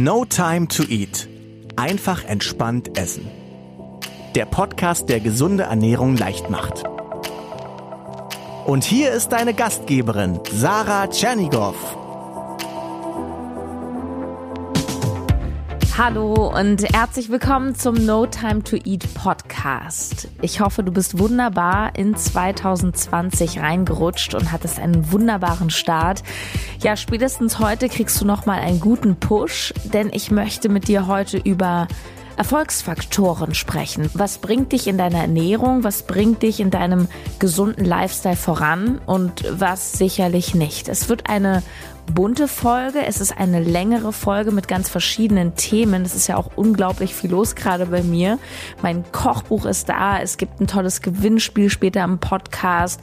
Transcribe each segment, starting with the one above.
No Time to Eat. Einfach entspannt essen. Der Podcast, der gesunde Ernährung leicht macht. Und hier ist deine Gastgeberin, Sarah Tschernigow. Hallo und herzlich willkommen zum No Time to Eat Podcast. Ich hoffe, du bist wunderbar in 2020 reingerutscht und hattest einen wunderbaren Start. Ja, spätestens heute kriegst du noch mal einen guten Push, denn ich möchte mit dir heute über Erfolgsfaktoren sprechen. Was bringt dich in deiner Ernährung? Was bringt dich in deinem gesunden Lifestyle voran? Und was sicherlich nicht. Es wird eine bunte Folge. Es ist eine längere Folge mit ganz verschiedenen Themen. Es ist ja auch unglaublich viel los gerade bei mir. Mein Kochbuch ist da. Es gibt ein tolles Gewinnspiel später im Podcast.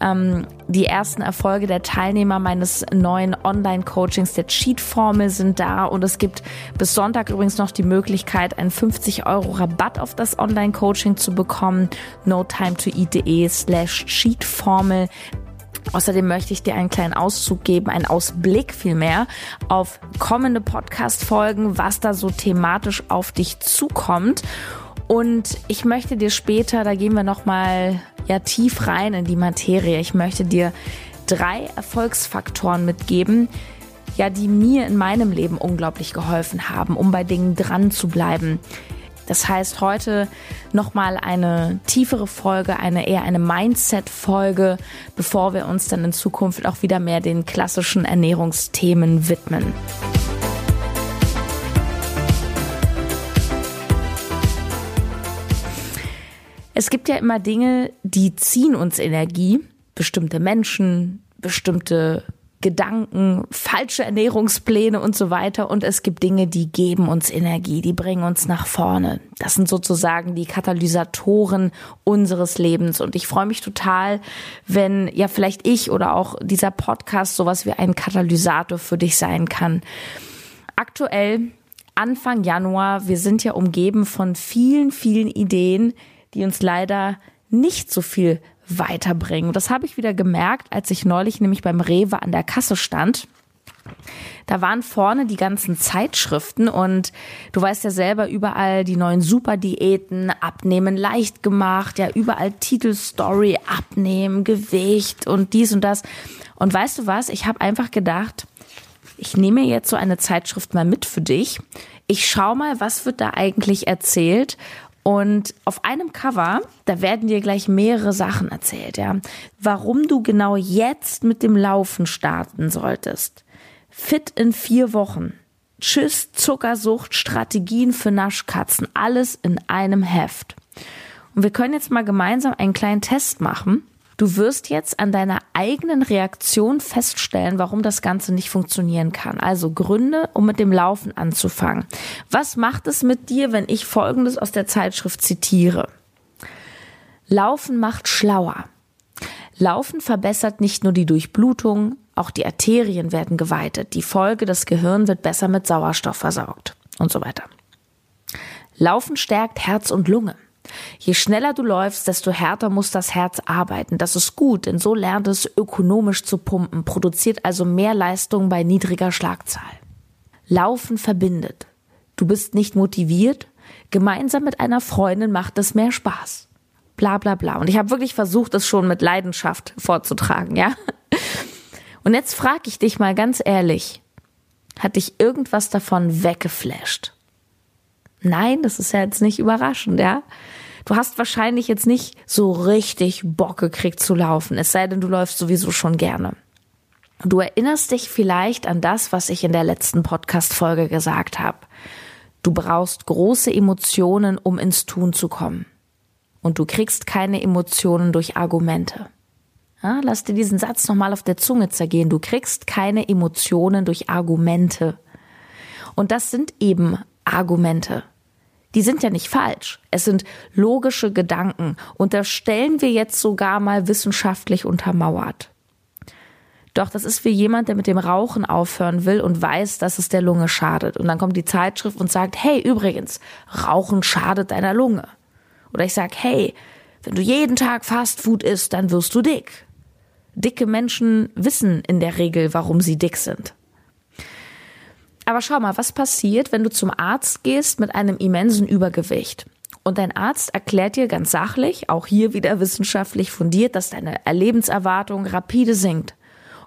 Ähm, die ersten Erfolge der Teilnehmer meines neuen Online-Coachings der Cheat-Formel sind da und es gibt bis Sonntag übrigens noch die Möglichkeit, einen 50 Euro Rabatt auf das Online-Coaching zu bekommen. No time to eat.de slash Cheat-Formel. Außerdem möchte ich dir einen kleinen Auszug geben, einen Ausblick vielmehr auf kommende Podcast-Folgen, was da so thematisch auf dich zukommt. Und ich möchte dir später, da gehen wir nochmal ja tief rein in die Materie. Ich möchte dir drei Erfolgsfaktoren mitgeben, ja, die mir in meinem Leben unglaublich geholfen haben, um bei Dingen dran zu bleiben. Das heißt, heute nochmal eine tiefere Folge, eine eher eine Mindset-Folge, bevor wir uns dann in Zukunft auch wieder mehr den klassischen Ernährungsthemen widmen. Es gibt ja immer Dinge, die ziehen uns Energie. Bestimmte Menschen, bestimmte Gedanken, falsche Ernährungspläne und so weiter. Und es gibt Dinge, die geben uns Energie, die bringen uns nach vorne. Das sind sozusagen die Katalysatoren unseres Lebens. Und ich freue mich total, wenn ja vielleicht ich oder auch dieser Podcast sowas wie ein Katalysator für dich sein kann. Aktuell, Anfang Januar, wir sind ja umgeben von vielen, vielen Ideen, die uns leider nicht so viel weiterbringen. Das habe ich wieder gemerkt, als ich neulich nämlich beim Rewe an der Kasse stand. Da waren vorne die ganzen Zeitschriften und du weißt ja selber überall die neuen Superdiäten, Abnehmen leicht gemacht, ja überall Titelstory, Abnehmen, Gewicht und dies und das. Und weißt du was? Ich habe einfach gedacht, ich nehme jetzt so eine Zeitschrift mal mit für dich. Ich schau mal, was wird da eigentlich erzählt und auf einem Cover, da werden dir gleich mehrere Sachen erzählt, ja. Warum du genau jetzt mit dem Laufen starten solltest. Fit in vier Wochen. Tschüss, Zuckersucht, Strategien für Naschkatzen. Alles in einem Heft. Und wir können jetzt mal gemeinsam einen kleinen Test machen. Du wirst jetzt an deiner eigenen Reaktion feststellen, warum das Ganze nicht funktionieren kann. Also Gründe, um mit dem Laufen anzufangen. Was macht es mit dir, wenn ich Folgendes aus der Zeitschrift zitiere? Laufen macht schlauer. Laufen verbessert nicht nur die Durchblutung, auch die Arterien werden geweitet. Die Folge, das Gehirn wird besser mit Sauerstoff versorgt und so weiter. Laufen stärkt Herz und Lunge. Je schneller du läufst, desto härter muss das Herz arbeiten. Das ist gut, denn so lernt es ökonomisch zu pumpen, produziert also mehr Leistung bei niedriger Schlagzahl. Laufen verbindet. Du bist nicht motiviert, gemeinsam mit einer Freundin macht es mehr Spaß. Bla bla bla. Und ich habe wirklich versucht, es schon mit Leidenschaft vorzutragen, ja? Und jetzt frage ich dich mal ganz ehrlich, hat dich irgendwas davon weggeflasht? Nein, das ist ja jetzt nicht überraschend, ja? Du hast wahrscheinlich jetzt nicht so richtig Bock gekriegt zu laufen, es sei denn, du läufst sowieso schon gerne. Du erinnerst dich vielleicht an das, was ich in der letzten Podcast-Folge gesagt habe. Du brauchst große Emotionen, um ins Tun zu kommen. Und du kriegst keine Emotionen durch Argumente. Ja, lass dir diesen Satz nochmal auf der Zunge zergehen. Du kriegst keine Emotionen durch Argumente. Und das sind eben Argumente die sind ja nicht falsch. Es sind logische Gedanken und das stellen wir jetzt sogar mal wissenschaftlich untermauert. Doch das ist wie jemand, der mit dem Rauchen aufhören will und weiß, dass es der Lunge schadet. Und dann kommt die Zeitschrift und sagt, hey, übrigens, Rauchen schadet deiner Lunge. Oder ich sag, hey, wenn du jeden Tag Fastfood isst, dann wirst du dick. Dicke Menschen wissen in der Regel, warum sie dick sind. Aber schau mal, was passiert, wenn du zum Arzt gehst mit einem immensen Übergewicht? Und dein Arzt erklärt dir ganz sachlich, auch hier wieder wissenschaftlich fundiert, dass deine Lebenserwartung rapide sinkt.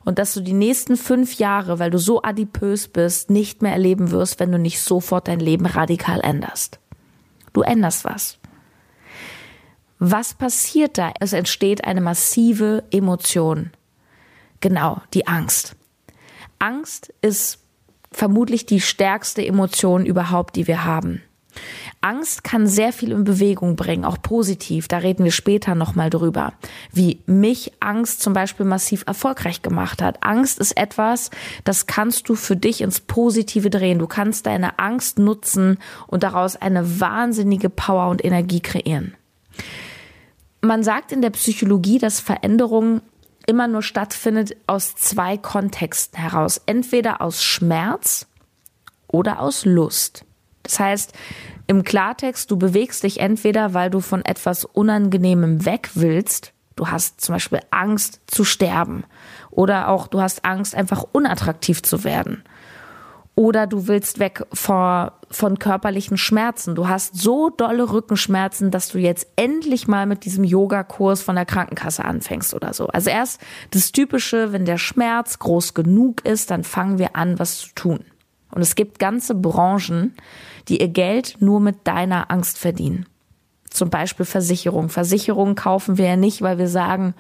Und dass du die nächsten fünf Jahre, weil du so adipös bist, nicht mehr erleben wirst, wenn du nicht sofort dein Leben radikal änderst. Du änderst was. Was passiert da? Es entsteht eine massive Emotion. Genau, die Angst. Angst ist vermutlich die stärkste Emotion überhaupt, die wir haben. Angst kann sehr viel in Bewegung bringen, auch positiv. Da reden wir später nochmal drüber. Wie mich Angst zum Beispiel massiv erfolgreich gemacht hat. Angst ist etwas, das kannst du für dich ins Positive drehen. Du kannst deine Angst nutzen und daraus eine wahnsinnige Power und Energie kreieren. Man sagt in der Psychologie, dass Veränderung immer nur stattfindet aus zwei Kontexten heraus. Entweder aus Schmerz oder aus Lust. Das heißt, im Klartext, du bewegst dich entweder, weil du von etwas Unangenehmem weg willst, du hast zum Beispiel Angst zu sterben, oder auch du hast Angst, einfach unattraktiv zu werden. Oder du willst weg vor, von körperlichen Schmerzen. Du hast so dolle Rückenschmerzen, dass du jetzt endlich mal mit diesem Yogakurs von der Krankenkasse anfängst oder so. Also erst das Typische, wenn der Schmerz groß genug ist, dann fangen wir an, was zu tun. Und es gibt ganze Branchen, die ihr Geld nur mit deiner Angst verdienen. Zum Beispiel Versicherung. Versicherungen kaufen wir ja nicht, weil wir sagen,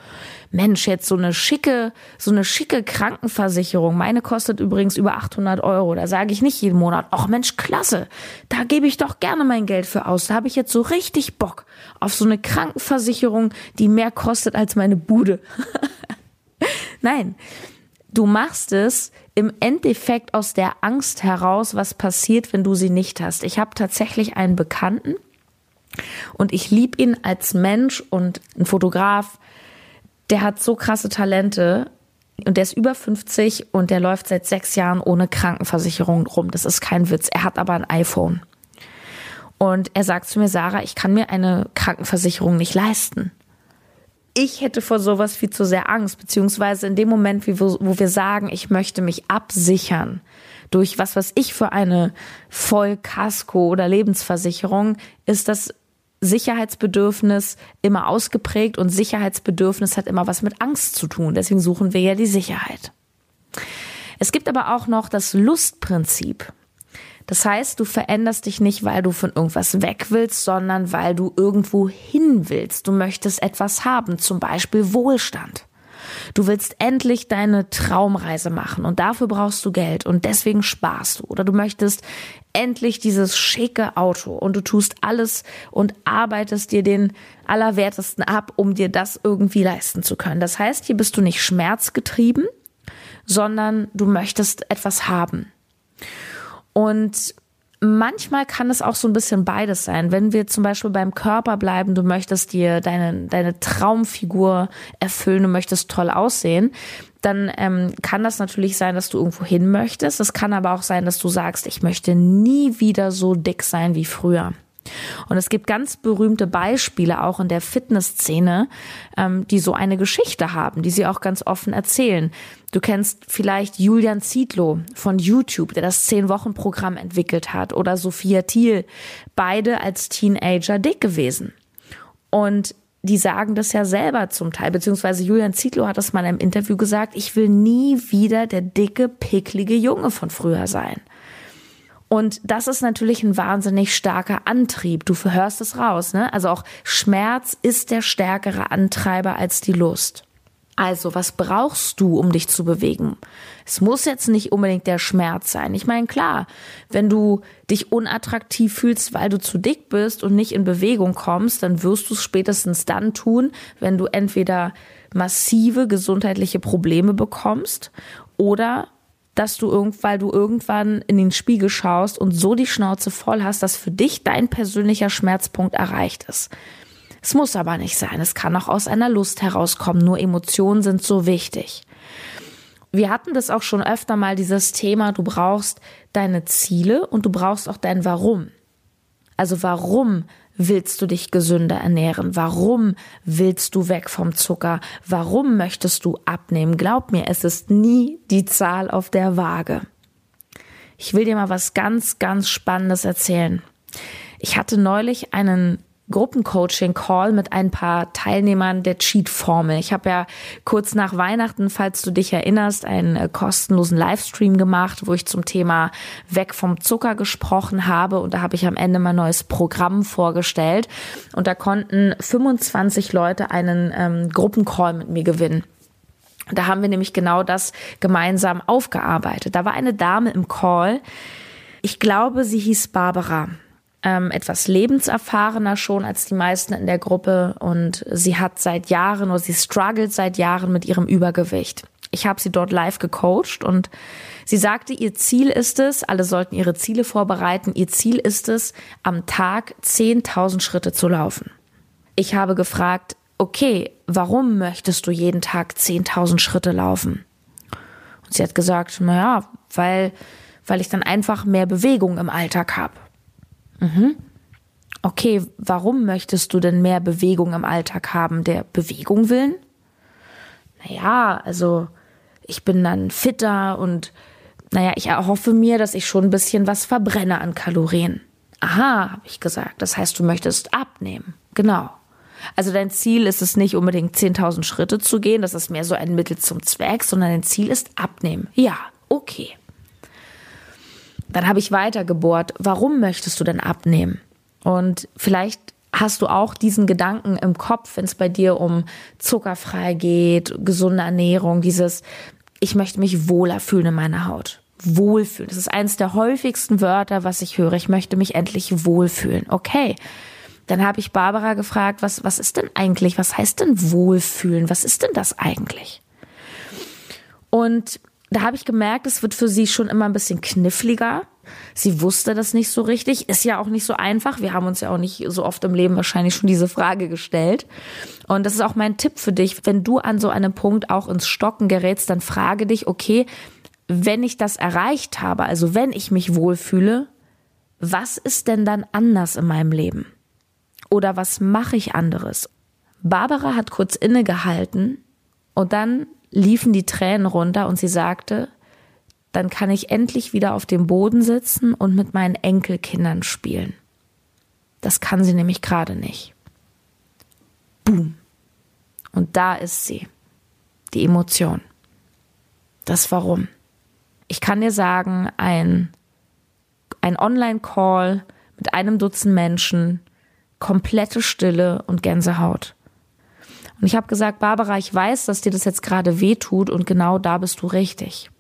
Mensch, jetzt so eine schicke, so eine schicke Krankenversicherung. Meine kostet übrigens über 800 Euro. Da sage ich nicht jeden Monat, ach Mensch, klasse. Da gebe ich doch gerne mein Geld für aus. Da habe ich jetzt so richtig Bock auf so eine Krankenversicherung, die mehr kostet als meine Bude. Nein. Du machst es im Endeffekt aus der Angst heraus, was passiert, wenn du sie nicht hast. Ich habe tatsächlich einen Bekannten, und ich liebe ihn als Mensch und ein Fotograf. Der hat so krasse Talente. Und der ist über 50 und der läuft seit sechs Jahren ohne Krankenversicherung rum. Das ist kein Witz. Er hat aber ein iPhone. Und er sagt zu mir, Sarah, ich kann mir eine Krankenversicherung nicht leisten. Ich hätte vor sowas viel zu sehr Angst, beziehungsweise in dem Moment, wo wir sagen, ich möchte mich absichern, durch was, was ich für eine Vollkasko oder Lebensversicherung, ist das Sicherheitsbedürfnis immer ausgeprägt und Sicherheitsbedürfnis hat immer was mit Angst zu tun. Deswegen suchen wir ja die Sicherheit. Es gibt aber auch noch das Lustprinzip. Das heißt, du veränderst dich nicht, weil du von irgendwas weg willst, sondern weil du irgendwo hin willst. Du möchtest etwas haben, zum Beispiel Wohlstand. Du willst endlich deine Traumreise machen und dafür brauchst du Geld und deswegen sparst du. Oder du möchtest endlich dieses schicke Auto und du tust alles und arbeitest dir den Allerwertesten ab, um dir das irgendwie leisten zu können. Das heißt, hier bist du nicht schmerzgetrieben, sondern du möchtest etwas haben. Und manchmal kann es auch so ein bisschen beides sein. Wenn wir zum Beispiel beim Körper bleiben, du möchtest dir deine, deine Traumfigur erfüllen, du möchtest toll aussehen, dann ähm, kann das natürlich sein, dass du irgendwo hin möchtest. Es kann aber auch sein, dass du sagst, ich möchte nie wieder so dick sein wie früher. Und es gibt ganz berühmte Beispiele auch in der Fitnessszene, ähm, die so eine Geschichte haben, die sie auch ganz offen erzählen. Du kennst vielleicht Julian Zietlow von YouTube, der das Zehn-Wochen-Programm entwickelt hat, oder Sophia Thiel, beide als Teenager dick gewesen. Und die sagen das ja selber zum Teil, beziehungsweise Julian Zietlow hat das mal einem Interview gesagt, ich will nie wieder der dicke, picklige Junge von früher sein. Und das ist natürlich ein wahnsinnig starker Antrieb. Du verhörst es raus, ne? Also auch Schmerz ist der stärkere Antreiber als die Lust. Also, was brauchst du, um dich zu bewegen? Es muss jetzt nicht unbedingt der Schmerz sein. Ich meine, klar, wenn du dich unattraktiv fühlst, weil du zu dick bist und nicht in Bewegung kommst, dann wirst du es spätestens dann tun, wenn du entweder massive gesundheitliche Probleme bekommst oder dass du irgend, weil du irgendwann in den Spiegel schaust und so die Schnauze voll hast, dass für dich dein persönlicher Schmerzpunkt erreicht ist. Es muss aber nicht sein. Es kann auch aus einer Lust herauskommen. Nur Emotionen sind so wichtig. Wir hatten das auch schon öfter mal, dieses Thema, du brauchst deine Ziele und du brauchst auch dein Warum. Also warum willst du dich gesünder ernähren? Warum willst du weg vom Zucker? Warum möchtest du abnehmen? Glaub mir, es ist nie die Zahl auf der Waage. Ich will dir mal was ganz, ganz Spannendes erzählen. Ich hatte neulich einen Gruppencoaching-Call mit ein paar Teilnehmern der Cheat-Formel. Ich habe ja kurz nach Weihnachten, falls du dich erinnerst, einen äh, kostenlosen Livestream gemacht, wo ich zum Thema Weg vom Zucker gesprochen habe. Und da habe ich am Ende mein neues Programm vorgestellt. Und da konnten 25 Leute einen ähm, Gruppencall mit mir gewinnen. Da haben wir nämlich genau das gemeinsam aufgearbeitet. Da war eine Dame im Call. Ich glaube, sie hieß Barbara ähm, etwas lebenserfahrener schon als die meisten in der Gruppe und sie hat seit Jahren oder sie struggelt seit Jahren mit ihrem Übergewicht. Ich habe sie dort live gecoacht und sie sagte, ihr Ziel ist es, alle sollten ihre Ziele vorbereiten, ihr Ziel ist es, am Tag 10.000 Schritte zu laufen. Ich habe gefragt, okay, warum möchtest du jeden Tag 10.000 Schritte laufen? Und sie hat gesagt, naja, weil, weil ich dann einfach mehr Bewegung im Alltag habe. Mhm. Okay, warum möchtest du denn mehr Bewegung im Alltag haben? Der Bewegung willen? Naja, also ich bin dann fitter und naja, ich erhoffe mir, dass ich schon ein bisschen was verbrenne an Kalorien. Aha, habe ich gesagt. Das heißt, du möchtest abnehmen. Genau. Also dein Ziel ist es nicht unbedingt 10.000 Schritte zu gehen, das ist mehr so ein Mittel zum Zweck, sondern dein Ziel ist abnehmen. Ja, okay. Dann habe ich weitergebohrt, warum möchtest du denn abnehmen? Und vielleicht hast du auch diesen Gedanken im Kopf, wenn es bei dir um zuckerfrei geht, gesunde Ernährung, dieses, ich möchte mich wohler fühlen in meiner Haut. Wohlfühlen. Das ist eines der häufigsten Wörter, was ich höre. Ich möchte mich endlich wohlfühlen. Okay. Dann habe ich Barbara gefragt, was, was ist denn eigentlich, was heißt denn Wohlfühlen? Was ist denn das eigentlich? Und da habe ich gemerkt, es wird für sie schon immer ein bisschen kniffliger. Sie wusste das nicht so richtig. Ist ja auch nicht so einfach. Wir haben uns ja auch nicht so oft im Leben wahrscheinlich schon diese Frage gestellt. Und das ist auch mein Tipp für dich. Wenn du an so einem Punkt auch ins Stocken gerätst, dann frage dich, okay, wenn ich das erreicht habe, also wenn ich mich wohlfühle, was ist denn dann anders in meinem Leben? Oder was mache ich anderes? Barbara hat kurz innegehalten und dann liefen die Tränen runter und sie sagte, dann kann ich endlich wieder auf dem Boden sitzen und mit meinen Enkelkindern spielen. Das kann sie nämlich gerade nicht. Boom. Und da ist sie. Die Emotion. Das Warum. Ich kann dir sagen, ein, ein Online-Call mit einem Dutzend Menschen, komplette Stille und Gänsehaut. Und ich habe gesagt, Barbara, ich weiß, dass dir das jetzt gerade weh tut und genau da bist du richtig.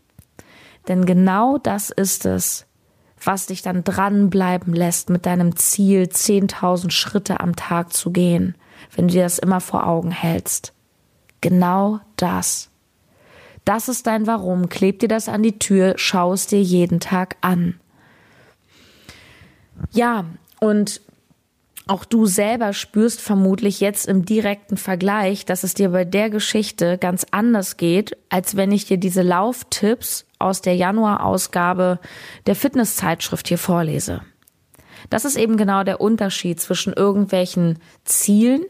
Denn genau das ist es, was dich dann dranbleiben lässt, mit deinem Ziel 10.000 Schritte am Tag zu gehen, wenn du dir das immer vor Augen hältst. Genau das. Das ist dein Warum. Kleb dir das an die Tür, schau es dir jeden Tag an. Ja, und auch du selber spürst vermutlich jetzt im direkten Vergleich, dass es dir bei der Geschichte ganz anders geht, als wenn ich dir diese Lauftipps aus der Januarausgabe der Fitnesszeitschrift hier vorlese. Das ist eben genau der Unterschied zwischen irgendwelchen Zielen,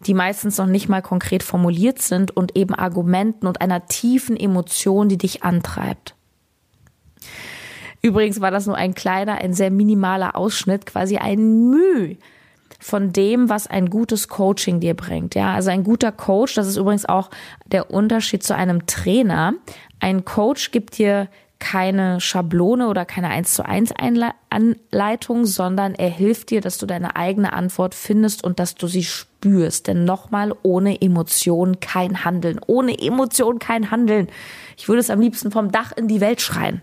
die meistens noch nicht mal konkret formuliert sind, und eben Argumenten und einer tiefen Emotion, die dich antreibt. Übrigens war das nur ein kleiner, ein sehr minimaler Ausschnitt, quasi ein Mühe von dem, was ein gutes Coaching dir bringt. Ja, also ein guter Coach, das ist übrigens auch der Unterschied zu einem Trainer. Ein Coach gibt dir keine Schablone oder keine 1 zu 1 Anleitung, sondern er hilft dir, dass du deine eigene Antwort findest und dass du sie spürst. Denn nochmal, ohne Emotion kein Handeln. Ohne Emotion kein Handeln. Ich würde es am liebsten vom Dach in die Welt schreien.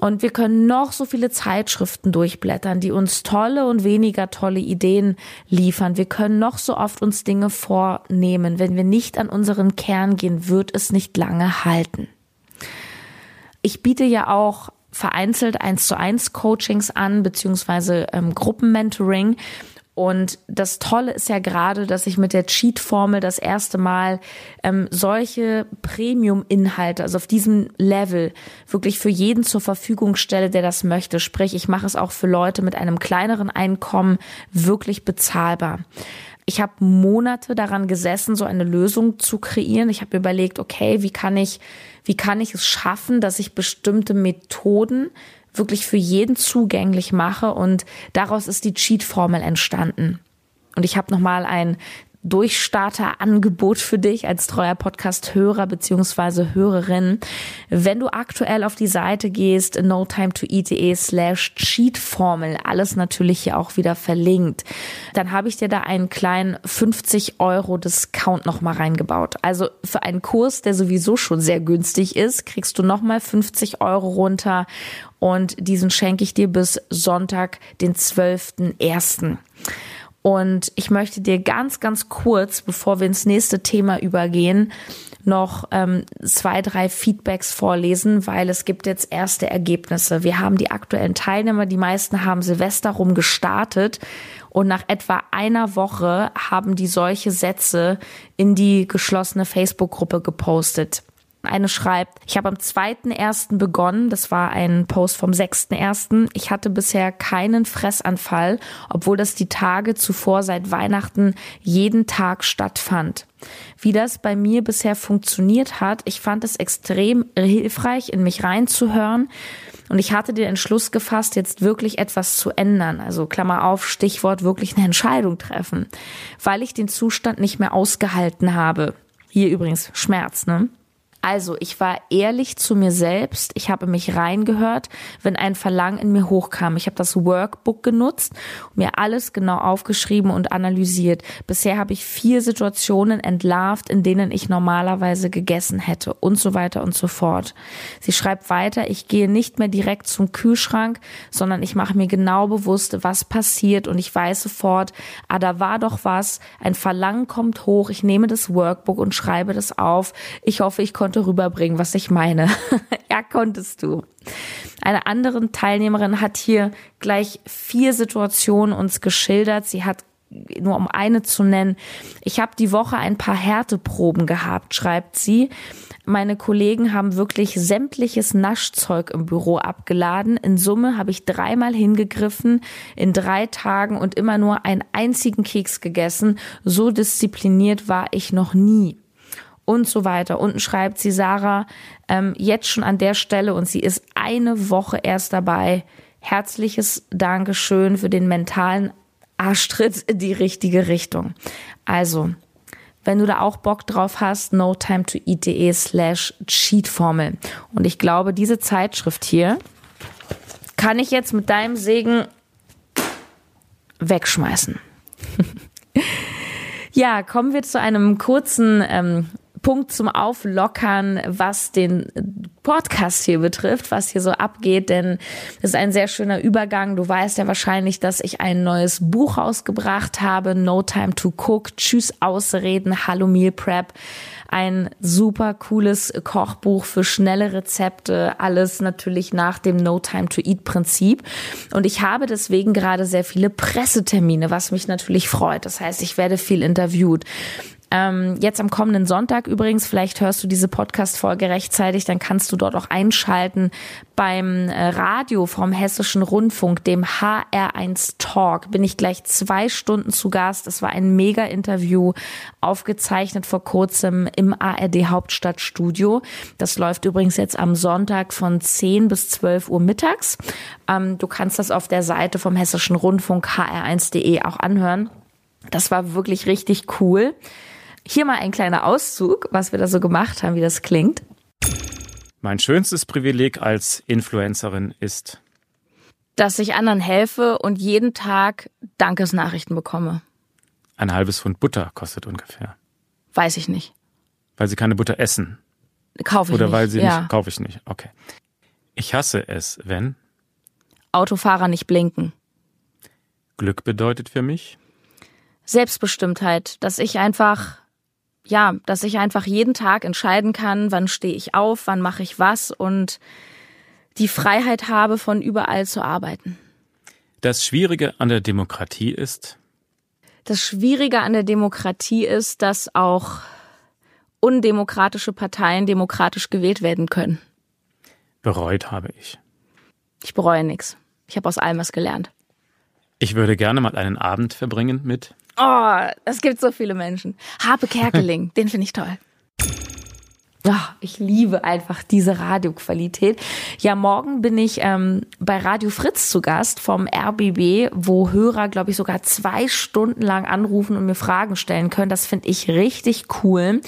Und wir können noch so viele Zeitschriften durchblättern, die uns tolle und weniger tolle Ideen liefern. Wir können noch so oft uns Dinge vornehmen. Wenn wir nicht an unseren Kern gehen, wird es nicht lange halten. Ich biete ja auch vereinzelt eins zu eins Coachings an, beziehungsweise ähm, Gruppenmentoring. Und das Tolle ist ja gerade, dass ich mit der Cheat-Formel das erste Mal ähm, solche Premium-Inhalte, also auf diesem Level, wirklich für jeden zur Verfügung stelle, der das möchte. Sprich, ich mache es auch für Leute mit einem kleineren Einkommen wirklich bezahlbar. ich habe Monate daran gesessen, so eine Lösung zu kreieren. Ich habe überlegt, okay, wie kann ich, wie kann ich es schaffen, dass ich bestimmte Methoden wirklich für jeden zugänglich mache und daraus ist die Cheat-Formel entstanden. Und ich habe nochmal ein Durchstarter-Angebot für dich als treuer Podcast-Hörer beziehungsweise Hörerin. Wenn du aktuell auf die Seite gehst, notimetoeat.de slash cheatformel, alles natürlich hier auch wieder verlinkt, dann habe ich dir da einen kleinen 50 Euro Discount nochmal reingebaut. Also für einen Kurs, der sowieso schon sehr günstig ist, kriegst du nochmal 50 Euro runter und diesen schenke ich dir bis Sonntag, den 12.01. Und ich möchte dir ganz, ganz kurz, bevor wir ins nächste Thema übergehen, noch ähm, zwei, drei Feedbacks vorlesen, weil es gibt jetzt erste Ergebnisse. Wir haben die aktuellen Teilnehmer, die meisten haben Silvester rum gestartet und nach etwa einer Woche haben die solche Sätze in die geschlossene Facebook-Gruppe gepostet. Eine schreibt, ich habe am 2.1. begonnen, das war ein Post vom 6.1. Ich hatte bisher keinen Fressanfall, obwohl das die Tage zuvor seit Weihnachten jeden Tag stattfand. Wie das bei mir bisher funktioniert hat, ich fand es extrem hilfreich, in mich reinzuhören. Und ich hatte den Entschluss gefasst, jetzt wirklich etwas zu ändern. Also Klammer auf, Stichwort wirklich eine Entscheidung treffen, weil ich den Zustand nicht mehr ausgehalten habe. Hier übrigens Schmerz, ne? Also, ich war ehrlich zu mir selbst. Ich habe mich reingehört, wenn ein Verlangen in mir hochkam. Ich habe das Workbook genutzt, mir alles genau aufgeschrieben und analysiert. Bisher habe ich vier Situationen entlarvt, in denen ich normalerweise gegessen hätte und so weiter und so fort. Sie schreibt weiter, ich gehe nicht mehr direkt zum Kühlschrank, sondern ich mache mir genau bewusst, was passiert und ich weiß sofort, ah, da war doch was, ein Verlangen kommt hoch, ich nehme das Workbook und schreibe das auf. Ich hoffe, ich konnte konnte rüberbringen, was ich meine. ja, konntest du. Eine andere Teilnehmerin hat hier gleich vier Situationen uns geschildert. Sie hat nur um eine zu nennen. Ich habe die Woche ein paar Härteproben gehabt, schreibt sie. Meine Kollegen haben wirklich sämtliches Naschzeug im Büro abgeladen. In Summe habe ich dreimal hingegriffen in drei Tagen und immer nur einen einzigen Keks gegessen. So diszipliniert war ich noch nie und so weiter. Unten schreibt sie Sarah ähm, jetzt schon an der Stelle und sie ist eine Woche erst dabei. Herzliches Dankeschön für den mentalen Arschtritt in die richtige Richtung. Also, wenn du da auch Bock drauf hast, no time to eat.de slash cheatformel. Und ich glaube, diese Zeitschrift hier kann ich jetzt mit deinem Segen wegschmeißen. ja, kommen wir zu einem kurzen ähm, Punkt zum Auflockern, was den Podcast hier betrifft, was hier so abgeht, denn es ist ein sehr schöner Übergang. Du weißt ja wahrscheinlich, dass ich ein neues Buch ausgebracht habe, No Time to Cook, Tschüss Ausreden, Hallo Meal Prep. Ein super cooles Kochbuch für schnelle Rezepte, alles natürlich nach dem No Time to Eat Prinzip. Und ich habe deswegen gerade sehr viele Pressetermine, was mich natürlich freut. Das heißt, ich werde viel interviewt. Ähm, jetzt am kommenden Sonntag übrigens, vielleicht hörst du diese Podcast-Folge rechtzeitig, dann kannst du dort auch einschalten beim äh, Radio vom Hessischen Rundfunk, dem HR1 Talk, bin ich gleich zwei Stunden zu Gast. Es war ein Mega-Interview, aufgezeichnet vor kurzem im ARD Hauptstadtstudio. Das läuft übrigens jetzt am Sonntag von 10 bis 12 Uhr mittags. Ähm, du kannst das auf der Seite vom Hessischen Rundfunk hr1.de auch anhören. Das war wirklich richtig cool. Hier mal ein kleiner Auszug, was wir da so gemacht haben, wie das klingt. Mein schönstes Privileg als Influencerin ist, dass ich anderen helfe und jeden Tag Dankesnachrichten bekomme. Ein halbes Pfund Butter kostet ungefähr. Weiß ich nicht. Weil sie keine Butter essen. Kaufe ich Oder nicht. weil sie ja. nicht, kaufe ich nicht. Okay. Ich hasse es, wenn Autofahrer nicht blinken. Glück bedeutet für mich, Selbstbestimmtheit, dass ich einfach, ja, dass ich einfach jeden Tag entscheiden kann, wann stehe ich auf, wann mache ich was und die Freiheit habe, von überall zu arbeiten. das Schwierige an der Demokratie ist, Das Schwierige an der Demokratie ist, dass auch undemokratische Parteien demokratisch gewählt werden können. bereut habe ich. Ich bereue nichts. Ich habe aus allem was gelernt. Ich würde gerne mal einen Abend verbringen mit Oh, es gibt so viele Menschen. Harpe Kerkeling, den finde ich toll. Oh, ich liebe einfach diese Radioqualität. Ja, morgen bin ich ähm, bei Radio Fritz zu Gast vom RBB, wo Hörer, glaube ich, sogar zwei Stunden lang anrufen und mir Fragen stellen können. Das finde ich richtig cool.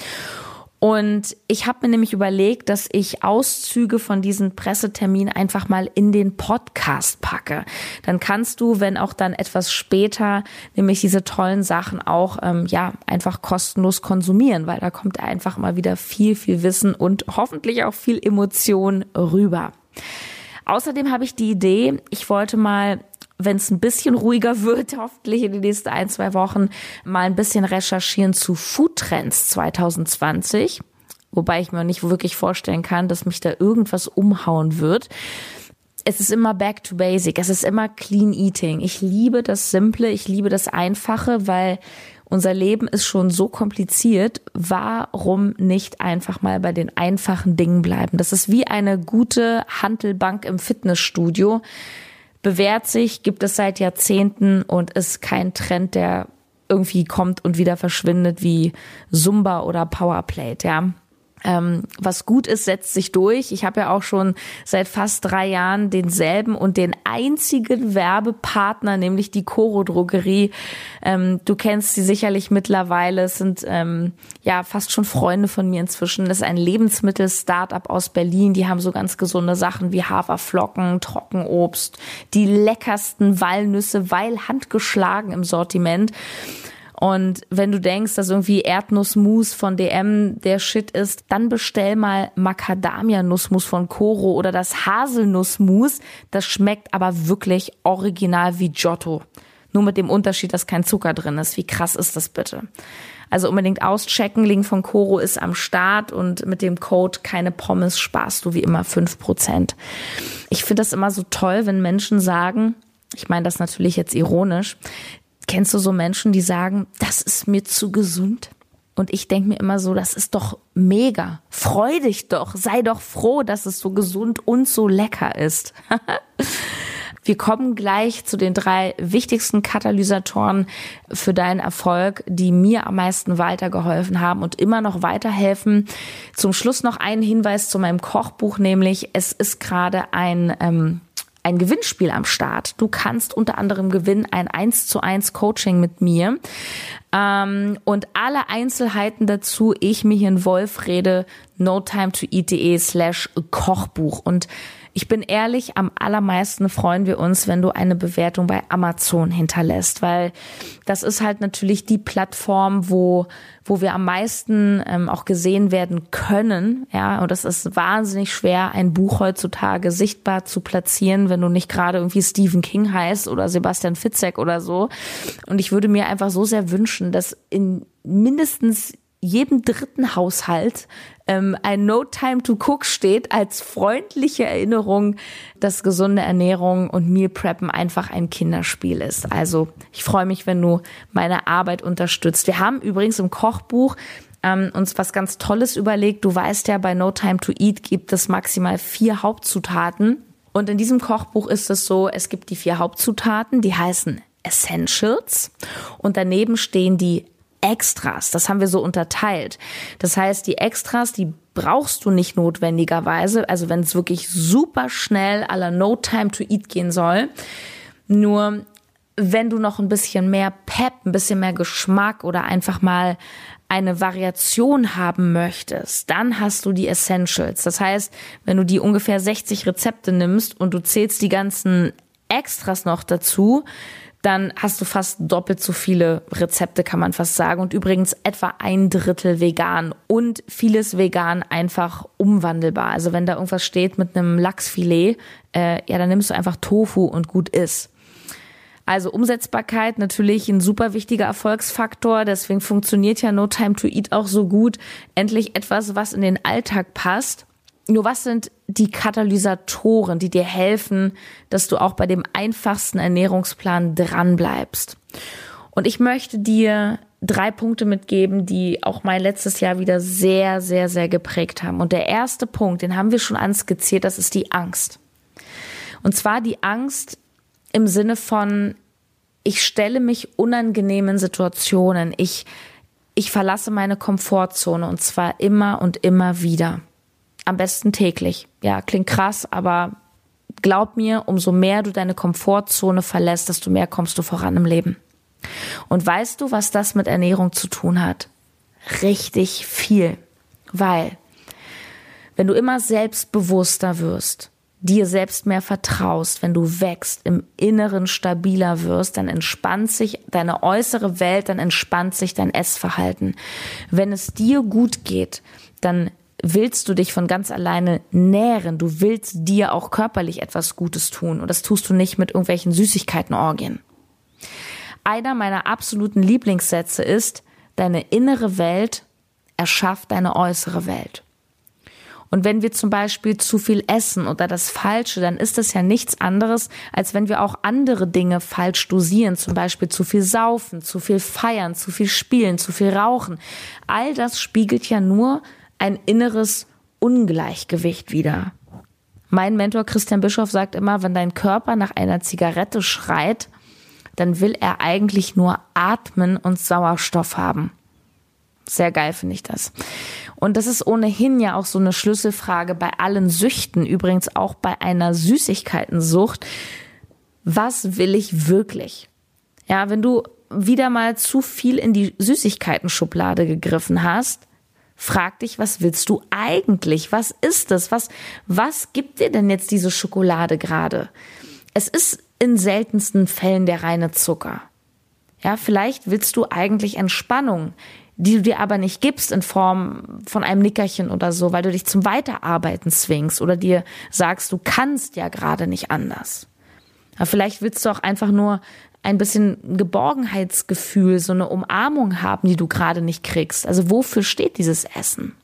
Und ich habe mir nämlich überlegt, dass ich Auszüge von diesen Presseterminen einfach mal in den Podcast packe. Dann kannst du, wenn auch dann etwas später, nämlich diese tollen Sachen auch ähm, ja einfach kostenlos konsumieren, weil da kommt einfach mal wieder viel, viel Wissen und hoffentlich auch viel Emotion rüber. Außerdem habe ich die Idee, ich wollte mal wenn es ein bisschen ruhiger wird, hoffentlich in den nächsten ein, zwei Wochen, mal ein bisschen recherchieren zu Foodtrends 2020. Wobei ich mir nicht wirklich vorstellen kann, dass mich da irgendwas umhauen wird. Es ist immer back to basic. Es ist immer clean eating. Ich liebe das Simple. Ich liebe das Einfache, weil unser Leben ist schon so kompliziert. Warum nicht einfach mal bei den einfachen Dingen bleiben? Das ist wie eine gute Handelbank im Fitnessstudio bewährt sich, gibt es seit Jahrzehnten und ist kein Trend, der irgendwie kommt und wieder verschwindet wie Zumba oder Powerplate, ja. Ähm, was gut ist, setzt sich durch. Ich habe ja auch schon seit fast drei Jahren denselben und den einzigen Werbepartner, nämlich die Coro Drogerie. Ähm, du kennst sie sicherlich mittlerweile. Es sind ähm, ja fast schon Freunde von mir inzwischen. Das ist ein Lebensmittel-Startup aus Berlin. Die haben so ganz gesunde Sachen wie Haferflocken, Trockenobst, die leckersten Walnüsse, weil handgeschlagen im Sortiment. Und wenn du denkst, dass irgendwie Erdnussmus von DM der Shit ist, dann bestell mal Macadamia-Nussmus von Coro oder das Haselnussmus. Das schmeckt aber wirklich original wie Giotto. Nur mit dem Unterschied, dass kein Zucker drin ist. Wie krass ist das bitte? Also unbedingt auschecken. Link von Coro ist am Start und mit dem Code keine Pommes sparst du wie immer fünf Prozent. Ich finde das immer so toll, wenn Menschen sagen, ich meine das natürlich jetzt ironisch, Kennst du so Menschen, die sagen, das ist mir zu gesund? Und ich denke mir immer so, das ist doch mega. Freu dich doch. Sei doch froh, dass es so gesund und so lecker ist. Wir kommen gleich zu den drei wichtigsten Katalysatoren für deinen Erfolg, die mir am meisten weitergeholfen haben und immer noch weiterhelfen. Zum Schluss noch ein Hinweis zu meinem Kochbuch, nämlich es ist gerade ein ähm, ein Gewinnspiel am Start. Du kannst unter anderem gewinnen ein 1 zu 1 Coaching mit mir. Ähm, und alle Einzelheiten dazu, ich mich in Wolfrede, no time to eat.de slash Kochbuch. Und ich bin ehrlich, am allermeisten freuen wir uns, wenn du eine Bewertung bei Amazon hinterlässt, weil das ist halt natürlich die Plattform, wo, wo wir am meisten ähm, auch gesehen werden können. Ja, und das ist wahnsinnig schwer, ein Buch heutzutage sichtbar zu platzieren, wenn du nicht gerade irgendwie Stephen King heißt oder Sebastian Fitzek oder so. Und ich würde mir einfach so sehr wünschen, dass in mindestens jedem dritten Haushalt ähm, ein No Time to Cook steht als freundliche Erinnerung, dass gesunde Ernährung und Meal Preppen einfach ein Kinderspiel ist. Also ich freue mich, wenn du meine Arbeit unterstützt. Wir haben übrigens im Kochbuch ähm, uns was ganz Tolles überlegt. Du weißt ja, bei No Time to Eat gibt es maximal vier Hauptzutaten. Und in diesem Kochbuch ist es so, es gibt die vier Hauptzutaten, die heißen Essentials und daneben stehen die Extras. Das haben wir so unterteilt. Das heißt, die Extras, die brauchst du nicht notwendigerweise. Also wenn es wirklich super schnell aller No Time to Eat gehen soll. Nur wenn du noch ein bisschen mehr Pep, ein bisschen mehr Geschmack oder einfach mal eine Variation haben möchtest, dann hast du die Essentials. Das heißt, wenn du die ungefähr 60 Rezepte nimmst und du zählst die ganzen Extras noch dazu, dann hast du fast doppelt so viele Rezepte, kann man fast sagen. Und übrigens etwa ein Drittel vegan und vieles vegan einfach umwandelbar. Also wenn da irgendwas steht mit einem Lachsfilet, äh, ja, dann nimmst du einfach Tofu und gut ist. Also Umsetzbarkeit natürlich ein super wichtiger Erfolgsfaktor. Deswegen funktioniert ja No Time to Eat auch so gut. Endlich etwas, was in den Alltag passt nur was sind die Katalysatoren, die dir helfen, dass du auch bei dem einfachsten Ernährungsplan dranbleibst? Und ich möchte dir drei Punkte mitgeben, die auch mein letztes Jahr wieder sehr, sehr, sehr geprägt haben. Und der erste Punkt, den haben wir schon anskizziert, das ist die Angst. Und zwar die Angst im Sinne von, ich stelle mich unangenehmen Situationen. Ich, ich verlasse meine Komfortzone und zwar immer und immer wieder. Am besten täglich. Ja, klingt krass, aber glaub mir, umso mehr du deine Komfortzone verlässt, desto mehr kommst du voran im Leben. Und weißt du, was das mit Ernährung zu tun hat? Richtig viel. Weil, wenn du immer selbstbewusster wirst, dir selbst mehr vertraust, wenn du wächst, im Inneren stabiler wirst, dann entspannt sich deine äußere Welt, dann entspannt sich dein Essverhalten. Wenn es dir gut geht, dann willst du dich von ganz alleine nähren. Du willst dir auch körperlich etwas Gutes tun. Und das tust du nicht mit irgendwelchen Süßigkeitenorgien. Einer meiner absoluten Lieblingssätze ist, deine innere Welt erschafft deine äußere Welt. Und wenn wir zum Beispiel zu viel essen oder das Falsche, dann ist das ja nichts anderes, als wenn wir auch andere Dinge falsch dosieren, zum Beispiel zu viel saufen, zu viel feiern, zu viel spielen, zu viel rauchen. All das spiegelt ja nur ein inneres Ungleichgewicht wider. Mein Mentor Christian Bischof sagt immer, wenn dein Körper nach einer Zigarette schreit, dann will er eigentlich nur atmen und Sauerstoff haben. Sehr geil finde ich das. Und das ist ohnehin ja auch so eine Schlüsselfrage bei allen Süchten, übrigens auch bei einer Süßigkeitensucht. Was will ich wirklich? Ja, wenn du wieder mal zu viel in die Süßigkeiten-Schublade gegriffen hast, frag dich, was willst du eigentlich? Was ist das? Was, was gibt dir denn jetzt diese Schokolade gerade? Es ist in seltensten Fällen der reine Zucker. Ja, vielleicht willst du eigentlich Entspannung die du dir aber nicht gibst in Form von einem Nickerchen oder so, weil du dich zum Weiterarbeiten zwingst oder dir sagst, du kannst ja gerade nicht anders. Aber vielleicht willst du auch einfach nur ein bisschen Geborgenheitsgefühl, so eine Umarmung haben, die du gerade nicht kriegst. Also wofür steht dieses Essen?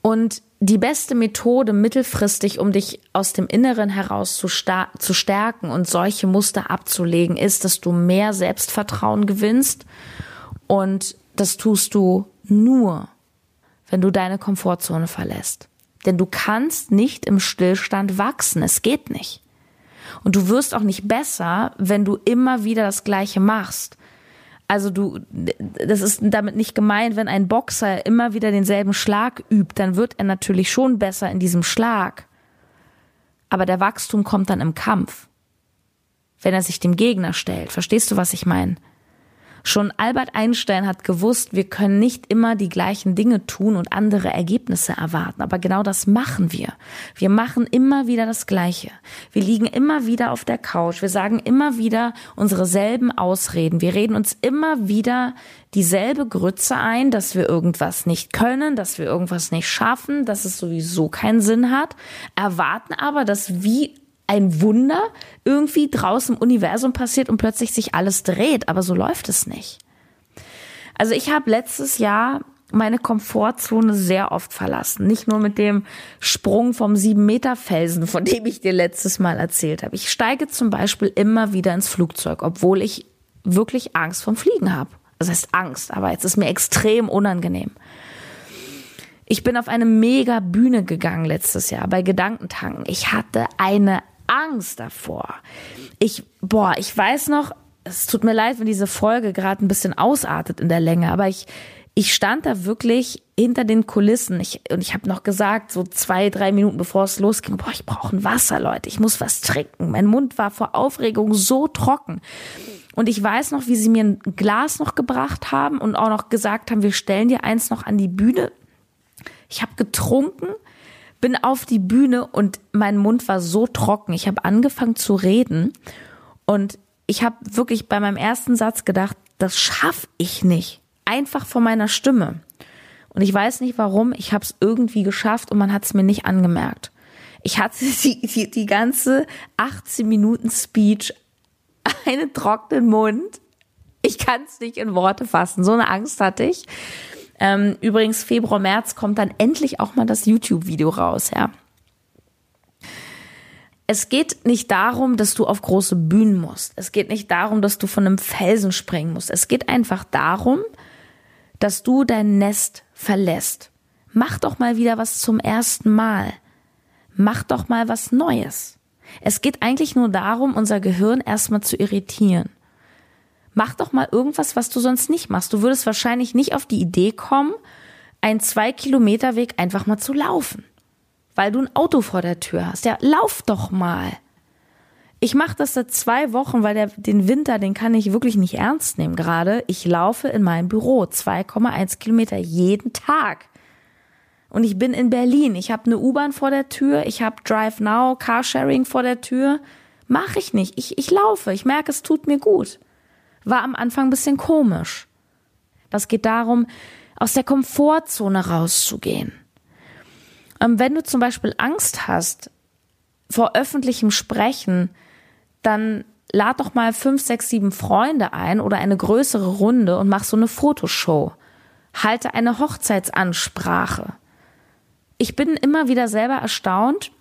Und die beste Methode mittelfristig, um dich aus dem Inneren heraus zu, zu stärken und solche Muster abzulegen, ist, dass du mehr Selbstvertrauen gewinnst und das tust du nur, wenn du deine Komfortzone verlässt. Denn du kannst nicht im Stillstand wachsen. Es geht nicht. Und du wirst auch nicht besser, wenn du immer wieder das Gleiche machst. Also du, das ist damit nicht gemeint, wenn ein Boxer immer wieder denselben Schlag übt, dann wird er natürlich schon besser in diesem Schlag. Aber der Wachstum kommt dann im Kampf. Wenn er sich dem Gegner stellt. Verstehst du, was ich meine? Schon Albert Einstein hat gewusst, wir können nicht immer die gleichen Dinge tun und andere Ergebnisse erwarten. Aber genau das machen wir. Wir machen immer wieder das Gleiche. Wir liegen immer wieder auf der Couch. Wir sagen immer wieder unsere selben Ausreden. Wir reden uns immer wieder dieselbe Grütze ein, dass wir irgendwas nicht können, dass wir irgendwas nicht schaffen, dass es sowieso keinen Sinn hat, erwarten aber, dass wie ein Wunder irgendwie draußen im Universum passiert und plötzlich sich alles dreht. Aber so läuft es nicht. Also ich habe letztes Jahr meine Komfortzone sehr oft verlassen. Nicht nur mit dem Sprung vom sieben Meter Felsen, von dem ich dir letztes Mal erzählt habe. Ich steige zum Beispiel immer wieder ins Flugzeug, obwohl ich wirklich Angst vom Fliegen habe. Das heißt Angst, aber jetzt ist mir extrem unangenehm. Ich bin auf eine mega Bühne gegangen letztes Jahr bei Gedankentanken. Ich hatte eine Angst davor. Ich, boah, ich weiß noch, es tut mir leid, wenn diese Folge gerade ein bisschen ausartet in der Länge, aber ich, ich stand da wirklich hinter den Kulissen ich, und ich habe noch gesagt, so zwei, drei Minuten bevor es losging, boah, ich brauche ein Wasser, Leute, ich muss was trinken. Mein Mund war vor Aufregung so trocken. Und ich weiß noch, wie sie mir ein Glas noch gebracht haben und auch noch gesagt haben, wir stellen dir eins noch an die Bühne. Ich habe getrunken bin auf die Bühne und mein Mund war so trocken. Ich habe angefangen zu reden und ich habe wirklich bei meinem ersten Satz gedacht, das schaffe ich nicht. Einfach von meiner Stimme. Und ich weiß nicht warum, ich habe es irgendwie geschafft und man hat es mir nicht angemerkt. Ich hatte die, die, die ganze 18 Minuten Speech einen trockenen Mund. Ich kann es nicht in Worte fassen. So eine Angst hatte ich. Ähm, übrigens, Februar, März kommt dann endlich auch mal das YouTube-Video raus, ja. Es geht nicht darum, dass du auf große Bühnen musst. Es geht nicht darum, dass du von einem Felsen springen musst. Es geht einfach darum, dass du dein Nest verlässt. Mach doch mal wieder was zum ersten Mal. Mach doch mal was Neues. Es geht eigentlich nur darum, unser Gehirn erstmal zu irritieren. Mach doch mal irgendwas, was du sonst nicht machst. Du würdest wahrscheinlich nicht auf die Idee kommen, einen zwei Kilometer Weg einfach mal zu laufen, weil du ein Auto vor der Tür hast. Ja, lauf doch mal. Ich mache das seit zwei Wochen, weil der, den Winter, den kann ich wirklich nicht ernst nehmen gerade. Ich laufe in meinem Büro 2,1 Kilometer jeden Tag. Und ich bin in Berlin. Ich habe eine U-Bahn vor der Tür. Ich habe Drive Now, Carsharing vor der Tür. Mache ich nicht. Ich, ich laufe. Ich merke, es tut mir gut. War am Anfang ein bisschen komisch. Das geht darum, aus der Komfortzone rauszugehen. Ähm, wenn du zum Beispiel Angst hast vor öffentlichem Sprechen, dann lad doch mal fünf, sechs, sieben Freunde ein oder eine größere Runde und mach so eine Fotoshow. Halte eine Hochzeitsansprache. Ich bin immer wieder selber erstaunt,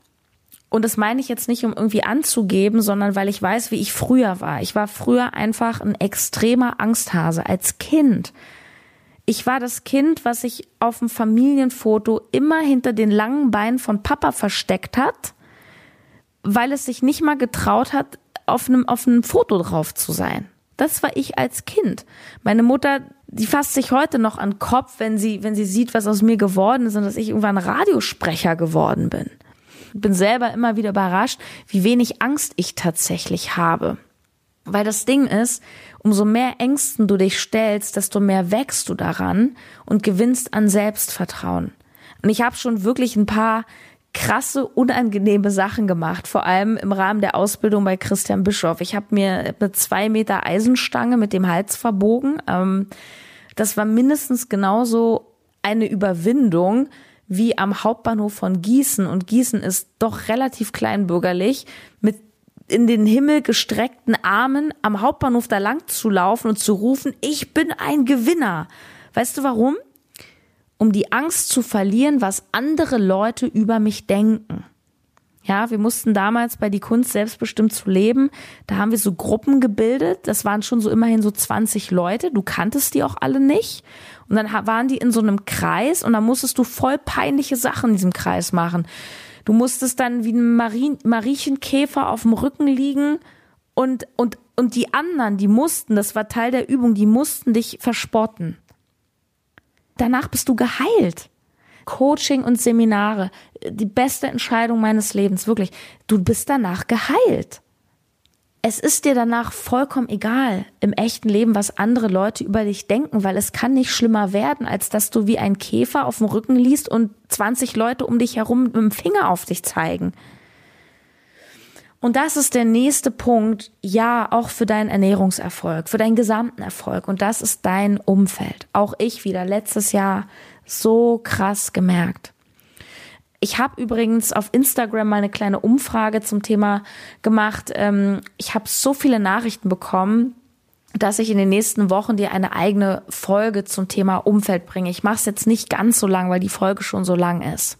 und das meine ich jetzt nicht, um irgendwie anzugeben, sondern weil ich weiß, wie ich früher war. Ich war früher einfach ein extremer Angsthase als Kind. Ich war das Kind, was sich auf dem Familienfoto immer hinter den langen Beinen von Papa versteckt hat, weil es sich nicht mal getraut hat, auf einem, auf einem Foto drauf zu sein. Das war ich als Kind. Meine Mutter, die fasst sich heute noch an den Kopf, wenn sie, wenn sie sieht, was aus mir geworden ist und dass ich irgendwann Radiosprecher geworden bin. Bin selber immer wieder überrascht, wie wenig Angst ich tatsächlich habe. Weil das Ding ist, umso mehr Ängsten du dich stellst, desto mehr wächst du daran und gewinnst an Selbstvertrauen. Und ich habe schon wirklich ein paar krasse, unangenehme Sachen gemacht, vor allem im Rahmen der Ausbildung bei Christian Bischoff. Ich habe mir eine zwei Meter Eisenstange mit dem Hals verbogen. Ähm, das war mindestens genauso eine Überwindung wie am Hauptbahnhof von Gießen. Und Gießen ist doch relativ kleinbürgerlich, mit in den Himmel gestreckten Armen am Hauptbahnhof da lang zu laufen und zu rufen, ich bin ein Gewinner. Weißt du warum? um die Angst zu verlieren, was andere Leute über mich denken. Ja, wir mussten damals bei die Kunst selbstbestimmt zu leben, da haben wir so Gruppen gebildet, das waren schon so immerhin so 20 Leute, du kanntest die auch alle nicht und dann waren die in so einem Kreis und dann musstest du voll peinliche Sachen in diesem Kreis machen. Du musstest dann wie ein Marien, Mariechenkäfer auf dem Rücken liegen und, und, und die anderen, die mussten, das war Teil der Übung, die mussten dich verspotten danach bist du geheilt. Coaching und Seminare, die beste Entscheidung meines Lebens, wirklich. Du bist danach geheilt. Es ist dir danach vollkommen egal im echten Leben, was andere Leute über dich denken, weil es kann nicht schlimmer werden, als dass du wie ein Käfer auf dem Rücken liest und 20 Leute um dich herum mit dem Finger auf dich zeigen. Und das ist der nächste Punkt, ja, auch für deinen Ernährungserfolg, für deinen gesamten Erfolg. Und das ist dein Umfeld. Auch ich wieder letztes Jahr so krass gemerkt. Ich habe übrigens auf Instagram mal eine kleine Umfrage zum Thema gemacht. Ähm, ich habe so viele Nachrichten bekommen, dass ich in den nächsten Wochen dir eine eigene Folge zum Thema Umfeld bringe. Ich mache es jetzt nicht ganz so lang, weil die Folge schon so lang ist.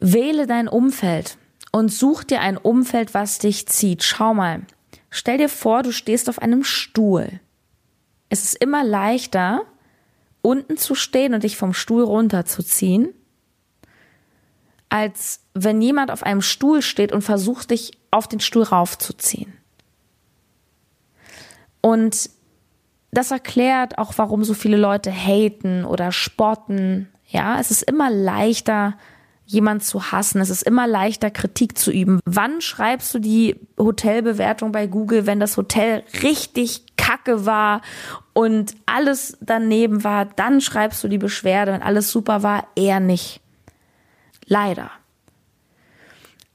Wähle dein Umfeld und such dir ein Umfeld, was dich zieht. Schau mal. Stell dir vor, du stehst auf einem Stuhl. Es ist immer leichter, unten zu stehen und dich vom Stuhl runterzuziehen, als wenn jemand auf einem Stuhl steht und versucht, dich auf den Stuhl raufzuziehen. Und das erklärt auch, warum so viele Leute haten oder spotten. Ja, es ist immer leichter, jemand zu hassen. Es ist immer leichter, Kritik zu üben. Wann schreibst du die Hotelbewertung bei Google, wenn das Hotel richtig kacke war und alles daneben war? Dann schreibst du die Beschwerde. Wenn alles super war, eher nicht. Leider.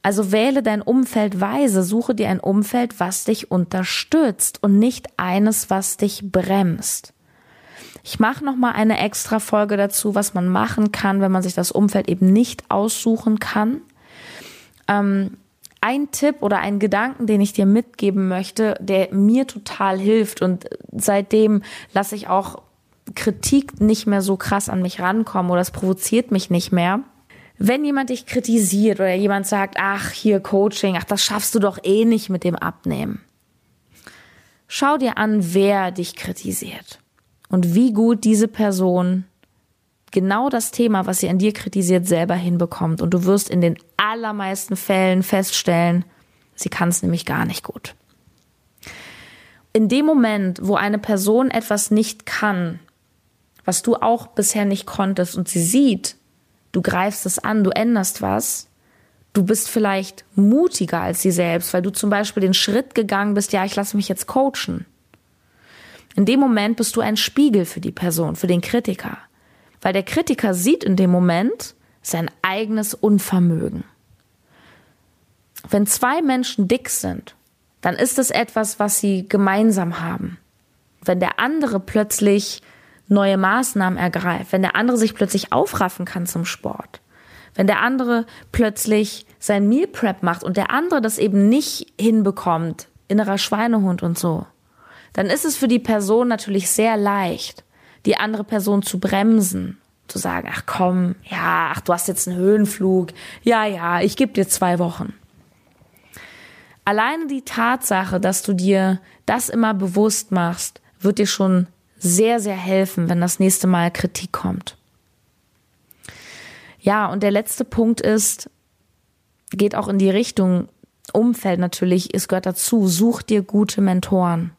Also wähle dein Umfeld weise, suche dir ein Umfeld, was dich unterstützt und nicht eines, was dich bremst. Ich mache noch mal eine extra Folge dazu, was man machen kann, wenn man sich das Umfeld eben nicht aussuchen kann. Ähm, ein Tipp oder ein Gedanken, den ich dir mitgeben möchte, der mir total hilft und seitdem lasse ich auch Kritik nicht mehr so krass an mich rankommen oder es provoziert mich nicht mehr. Wenn jemand dich kritisiert oder jemand sagt, ach, hier Coaching, ach, das schaffst du doch eh nicht mit dem Abnehmen. Schau dir an, wer dich kritisiert und wie gut diese Person genau das Thema, was sie an dir kritisiert, selber hinbekommt. Und du wirst in den allermeisten Fällen feststellen, sie kann es nämlich gar nicht gut. In dem Moment, wo eine Person etwas nicht kann, was du auch bisher nicht konntest und sie sieht, du greifst es an, du änderst was, du bist vielleicht mutiger als sie selbst, weil du zum Beispiel den Schritt gegangen bist, ja, ich lasse mich jetzt coachen. In dem Moment bist du ein Spiegel für die Person, für den Kritiker. Weil der Kritiker sieht in dem Moment sein eigenes Unvermögen. Wenn zwei Menschen dick sind, dann ist es etwas, was sie gemeinsam haben. Wenn der andere plötzlich neue Maßnahmen ergreift, wenn der andere sich plötzlich aufraffen kann zum Sport, wenn der andere plötzlich sein Meal Prep macht und der andere das eben nicht hinbekommt, innerer Schweinehund und so, dann ist es für die Person natürlich sehr leicht, die andere Person zu bremsen, zu sagen, ach komm, ja, ach du hast jetzt einen Höhenflug, ja, ja, ich gebe dir zwei Wochen. Alleine die Tatsache, dass du dir das immer bewusst machst, wird dir schon sehr, sehr helfen, wenn das nächste Mal Kritik kommt. Ja, und der letzte Punkt ist, geht auch in die Richtung Umfeld natürlich, es gehört dazu, such dir gute Mentoren.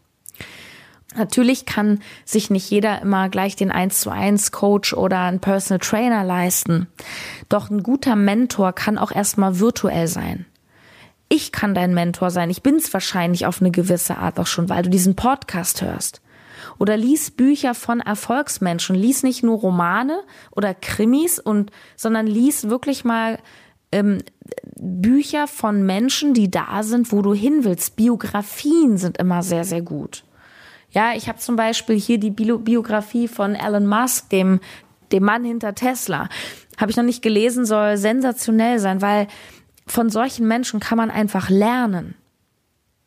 Natürlich kann sich nicht jeder immer gleich den 1 zu 1 Coach oder einen Personal Trainer leisten. Doch ein guter Mentor kann auch erstmal virtuell sein. Ich kann dein Mentor sein. Ich bin's wahrscheinlich auf eine gewisse Art auch schon, weil du diesen Podcast hörst. Oder lies Bücher von Erfolgsmenschen. Lies nicht nur Romane oder Krimis und, sondern lies wirklich mal ähm, Bücher von Menschen, die da sind, wo du hin willst. Biografien sind immer sehr, sehr gut. Ja, ich habe zum Beispiel hier die Biografie von Elon Musk, dem, dem Mann hinter Tesla. Habe ich noch nicht gelesen, soll sensationell sein, weil von solchen Menschen kann man einfach lernen.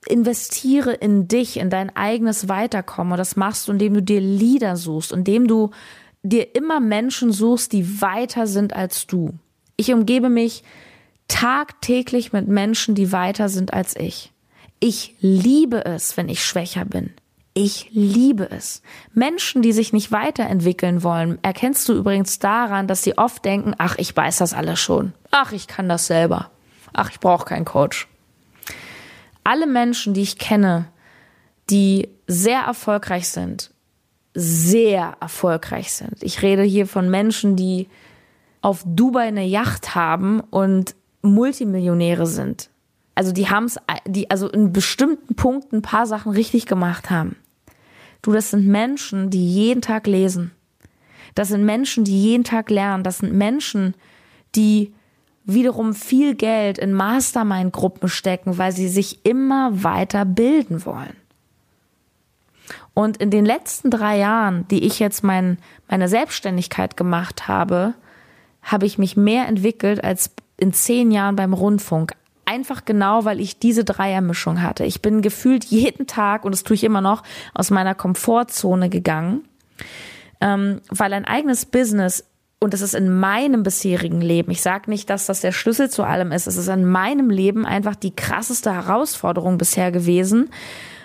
Investiere in dich, in dein eigenes Weiterkommen. Und das machst du, indem du dir Lieder suchst, indem du dir immer Menschen suchst, die weiter sind als du. Ich umgebe mich tagtäglich mit Menschen, die weiter sind als ich. Ich liebe es, wenn ich schwächer bin. Ich liebe es. Menschen, die sich nicht weiterentwickeln wollen, erkennst du übrigens daran, dass sie oft denken, ach, ich weiß das alles schon. Ach, ich kann das selber. Ach, ich brauche keinen Coach. Alle Menschen, die ich kenne, die sehr erfolgreich sind, sehr erfolgreich sind. Ich rede hier von Menschen, die auf Dubai eine Yacht haben und Multimillionäre sind. Also die haben es, die also in bestimmten Punkten ein paar Sachen richtig gemacht haben. Du, das sind Menschen, die jeden Tag lesen. Das sind Menschen, die jeden Tag lernen. Das sind Menschen, die wiederum viel Geld in Mastermind-Gruppen stecken, weil sie sich immer weiter bilden wollen. Und in den letzten drei Jahren, die ich jetzt mein, meine Selbstständigkeit gemacht habe, habe ich mich mehr entwickelt als in zehn Jahren beim Rundfunk. Einfach genau, weil ich diese Dreiermischung hatte. Ich bin gefühlt jeden Tag, und das tue ich immer noch, aus meiner Komfortzone gegangen, ähm, weil ein eigenes Business, und das ist in meinem bisherigen Leben, ich sage nicht, dass das der Schlüssel zu allem ist, es ist in meinem Leben einfach die krasseste Herausforderung bisher gewesen,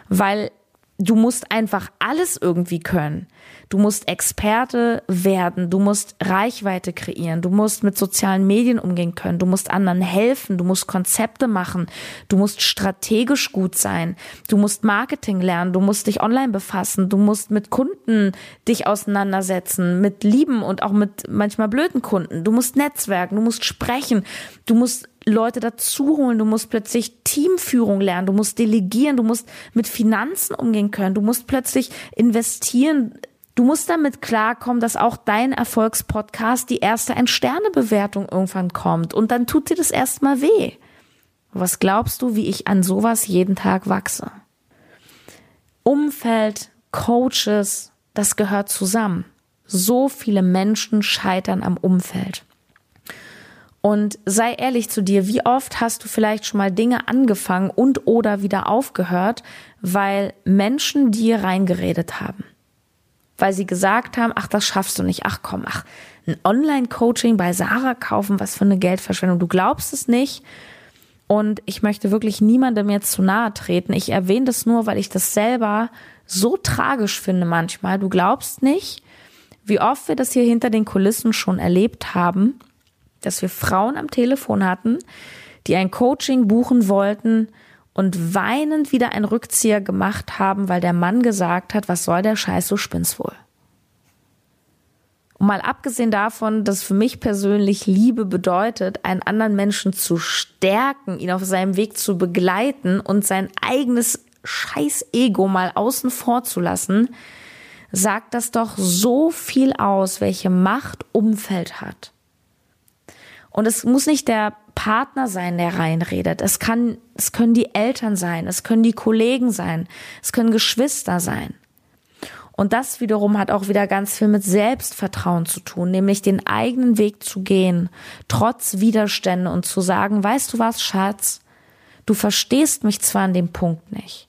weil du musst einfach alles irgendwie können. Du musst Experte werden, du musst Reichweite kreieren, du musst mit sozialen Medien umgehen können, du musst anderen helfen, du musst Konzepte machen, du musst strategisch gut sein, du musst Marketing lernen, du musst dich online befassen, du musst mit Kunden dich auseinandersetzen, mit lieben und auch mit manchmal blöden Kunden, du musst netzwerken, du musst sprechen, du musst Leute dazu holen, du musst plötzlich Teamführung lernen, du musst delegieren, du musst mit Finanzen umgehen können, du musst plötzlich investieren, Du musst damit klarkommen, dass auch dein Erfolgspodcast die erste Ein-Sterne-Bewertung irgendwann kommt und dann tut dir das erstmal weh. Was glaubst du, wie ich an sowas jeden Tag wachse? Umfeld, Coaches, das gehört zusammen. So viele Menschen scheitern am Umfeld. Und sei ehrlich zu dir, wie oft hast du vielleicht schon mal Dinge angefangen und oder wieder aufgehört, weil Menschen dir reingeredet haben? Weil sie gesagt haben, ach, das schaffst du nicht, ach komm, ach, ein Online-Coaching bei Sarah kaufen, was für eine Geldverschwendung. Du glaubst es nicht. Und ich möchte wirklich niemandem jetzt zu nahe treten. Ich erwähne das nur, weil ich das selber so tragisch finde manchmal. Du glaubst nicht, wie oft wir das hier hinter den Kulissen schon erlebt haben, dass wir Frauen am Telefon hatten, die ein Coaching buchen wollten und weinend wieder einen Rückzieher gemacht haben, weil der Mann gesagt hat, was soll der Scheiß, du spinnst wohl. Und mal abgesehen davon, dass für mich persönlich Liebe bedeutet, einen anderen Menschen zu stärken, ihn auf seinem Weg zu begleiten und sein eigenes Scheiß-Ego mal außen vor zu lassen, sagt das doch so viel aus, welche Macht Umfeld hat. Und es muss nicht der Partner sein, der reinredet. Es kann, es können die Eltern sein, es können die Kollegen sein, es können Geschwister sein. Und das wiederum hat auch wieder ganz viel mit Selbstvertrauen zu tun, nämlich den eigenen Weg zu gehen, trotz Widerstände und zu sagen, weißt du was, Schatz, du verstehst mich zwar an dem Punkt nicht,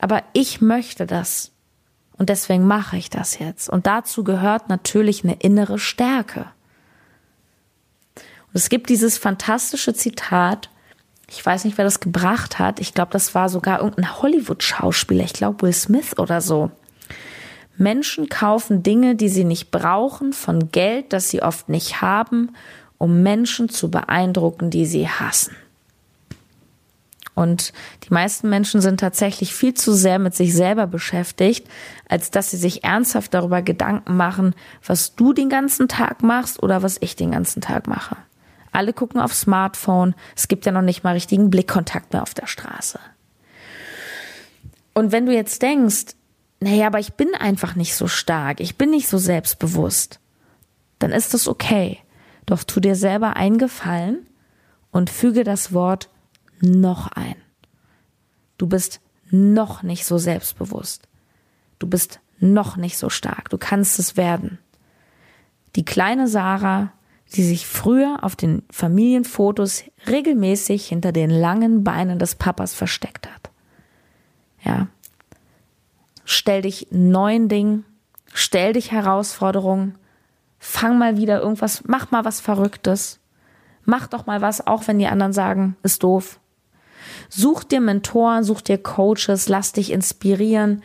aber ich möchte das. Und deswegen mache ich das jetzt. Und dazu gehört natürlich eine innere Stärke. Und es gibt dieses fantastische Zitat, ich weiß nicht, wer das gebracht hat. Ich glaube, das war sogar irgendein Hollywood-Schauspieler. Ich glaube, Will Smith oder so. Menschen kaufen Dinge, die sie nicht brauchen, von Geld, das sie oft nicht haben, um Menschen zu beeindrucken, die sie hassen. Und die meisten Menschen sind tatsächlich viel zu sehr mit sich selber beschäftigt, als dass sie sich ernsthaft darüber Gedanken machen, was du den ganzen Tag machst oder was ich den ganzen Tag mache. Alle gucken aufs Smartphone. Es gibt ja noch nicht mal richtigen Blickkontakt mehr auf der Straße. Und wenn du jetzt denkst, naja, aber ich bin einfach nicht so stark, ich bin nicht so selbstbewusst, dann ist das okay. Doch tu dir selber eingefallen und füge das Wort noch ein. Du bist noch nicht so selbstbewusst. Du bist noch nicht so stark. Du kannst es werden. Die kleine Sarah, die sich früher auf den Familienfotos regelmäßig hinter den langen Beinen des Papas versteckt hat. Ja. Stell dich neuen Dingen, stell dich Herausforderungen, fang mal wieder irgendwas, mach mal was Verrücktes. Mach doch mal was, auch wenn die anderen sagen, ist doof. Such dir Mentoren, such dir Coaches, lass dich inspirieren.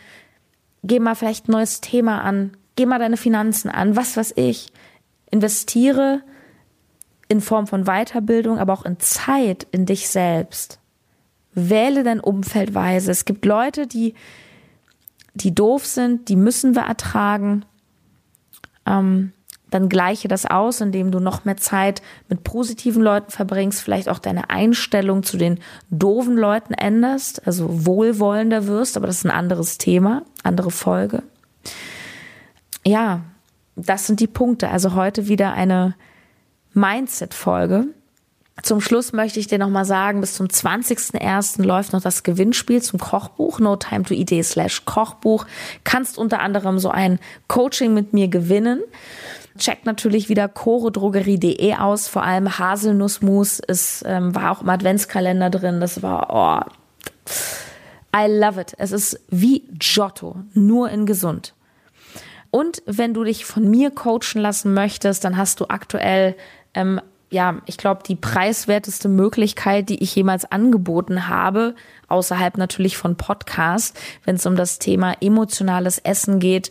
Geh mal vielleicht ein neues Thema an. Geh mal deine Finanzen an. Was weiß ich. Investiere in Form von Weiterbildung, aber auch in Zeit in dich selbst. Wähle dein Umfeld weise. Es gibt Leute, die, die doof sind, die müssen wir ertragen. Ähm, dann gleiche das aus, indem du noch mehr Zeit mit positiven Leuten verbringst, vielleicht auch deine Einstellung zu den doofen Leuten änderst, also wohlwollender wirst, aber das ist ein anderes Thema, andere Folge. Ja, das sind die Punkte. Also heute wieder eine Mindset-Folge. Zum Schluss möchte ich dir nochmal sagen, bis zum 20.01. läuft noch das Gewinnspiel zum Kochbuch, no time to eat slash Kochbuch. Kannst unter anderem so ein Coaching mit mir gewinnen. Checkt natürlich wieder choredrogerie.de aus. Vor allem Haselnussmus ist, ähm, war auch im Adventskalender drin. Das war, oh, I love it. Es ist wie Giotto, nur in gesund. Und wenn du dich von mir coachen lassen möchtest, dann hast du aktuell, ähm, ja, ich glaube, die preiswerteste Möglichkeit, die ich jemals angeboten habe, außerhalb natürlich von Podcast, wenn es um das Thema emotionales Essen geht.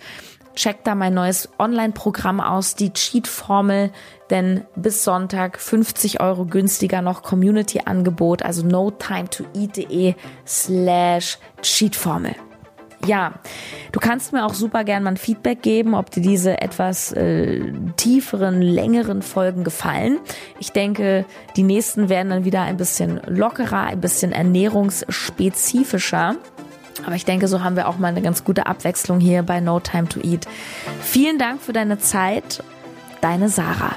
Check da mein neues Online-Programm aus, die Cheat-Formel, denn bis Sonntag 50 Euro günstiger noch Community-Angebot, also no time to eat.de slash Cheat-Formel. Ja, du kannst mir auch super gern mal ein Feedback geben, ob dir diese etwas äh, tieferen, längeren Folgen gefallen. Ich denke, die nächsten werden dann wieder ein bisschen lockerer, ein bisschen ernährungsspezifischer. Aber ich denke, so haben wir auch mal eine ganz gute Abwechslung hier bei No Time to Eat. Vielen Dank für deine Zeit. Deine Sarah.